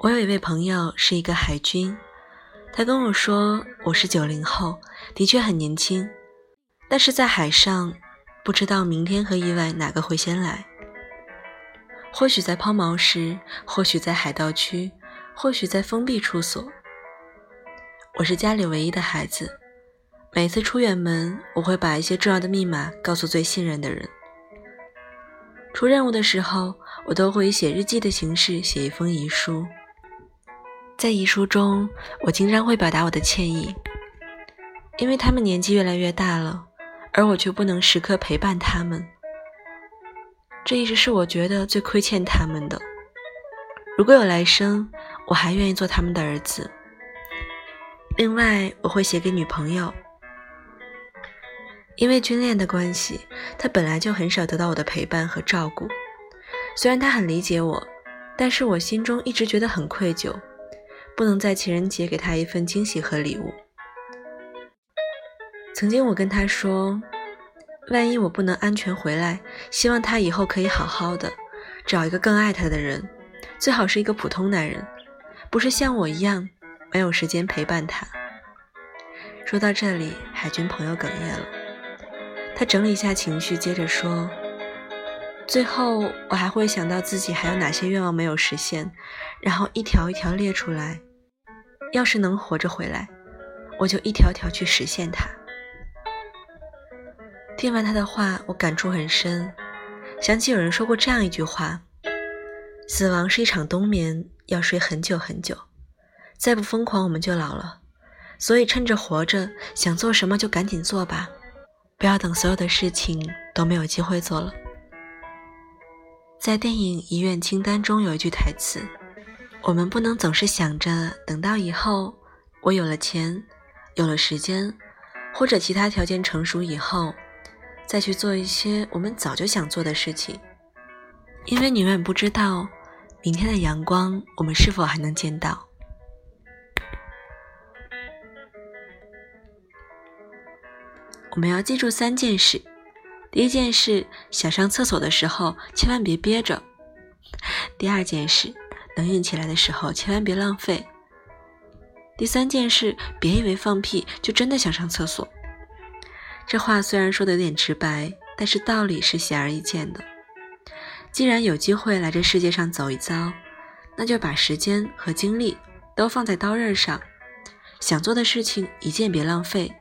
我有一位朋友是一个海军，他跟我说我是九零后，的确很年轻，但是在海上，不知道明天和意外哪个会先来。或许在抛锚时，或许在海盗区，或许在封闭处所。我是家里唯一的孩子，每次出远门，我会把一些重要的密码告诉最信任的人。出任务的时候，我都会以写日记的形式写一封遗书。在遗书中，我经常会表达我的歉意，因为他们年纪越来越大了，而我却不能时刻陪伴他们。这一直是我觉得最亏欠他们的。如果有来生，我还愿意做他们的儿子。另外，我会写给女朋友，因为军恋的关系，他本来就很少得到我的陪伴和照顾。虽然他很理解我，但是我心中一直觉得很愧疚。不能在情人节给他一份惊喜和礼物。曾经我跟他说，万一我不能安全回来，希望他以后可以好好的，找一个更爱他的人，最好是一个普通男人，不是像我一样没有时间陪伴他。说到这里，海军朋友哽咽了，他整理一下情绪，接着说。最后，我还会想到自己还有哪些愿望没有实现，然后一条一条列出来。要是能活着回来，我就一条条去实现它。听完他的话，我感触很深，想起有人说过这样一句话：死亡是一场冬眠，要睡很久很久，再不疯狂我们就老了。所以趁着活着，想做什么就赶紧做吧，不要等所有的事情都没有机会做了。在电影《遗愿清单》中有一句台词：“我们不能总是想着等到以后，我有了钱，有了时间，或者其他条件成熟以后，再去做一些我们早就想做的事情，因为你永远不知道明天的阳光我们是否还能见到。”我们要记住三件事。第一件事，想上厕所的时候千万别憋着；第二件事，能硬起来的时候千万别浪费；第三件事，别以为放屁就真的想上厕所。这话虽然说的有点直白，但是道理是显而易见的。既然有机会来这世界上走一遭，那就把时间和精力都放在刀刃上，想做的事情一件别浪费，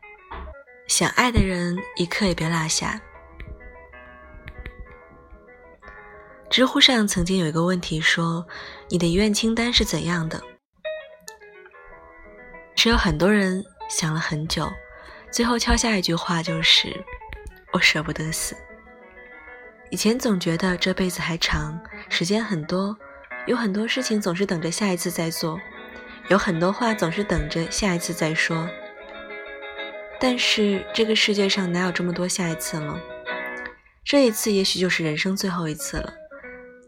想爱的人一刻也别落下。知乎上曾经有一个问题说：“你的遗愿清单是怎样的？”是有很多人想了很久，最后敲下一句话就是：“我舍不得死。”以前总觉得这辈子还长，时间很多，有很多事情总是等着下一次再做，有很多话总是等着下一次再说。但是这个世界上哪有这么多下一次呢？这一次也许就是人生最后一次了。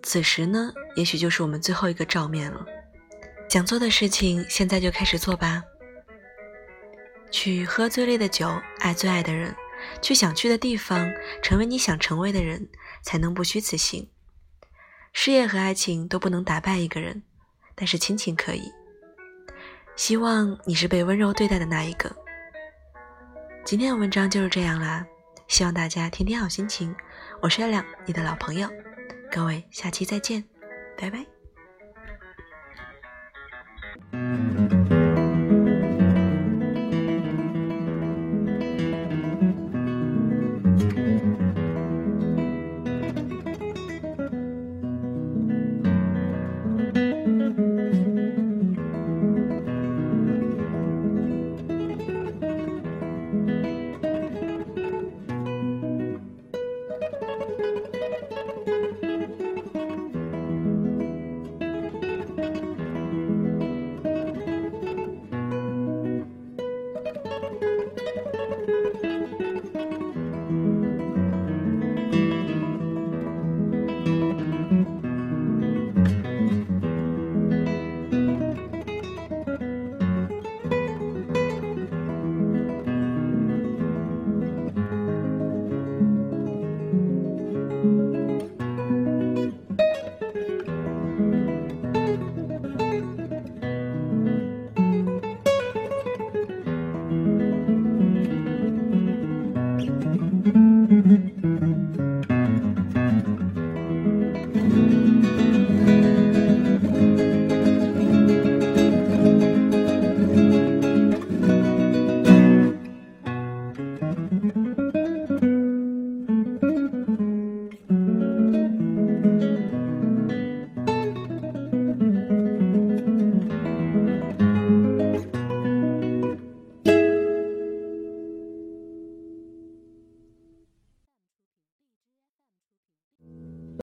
此时呢，也许就是我们最后一个照面了。想做的事情，现在就开始做吧。去喝最烈的酒，爱最爱的人，去想去的地方，成为你想成为的人，才能不虚此行。事业和爱情都不能打败一个人，但是亲情可以。希望你是被温柔对待的那一个。今天的文章就是这样啦，希望大家天天好心情。我是月亮，你的老朋友。各位，下期再见，拜拜。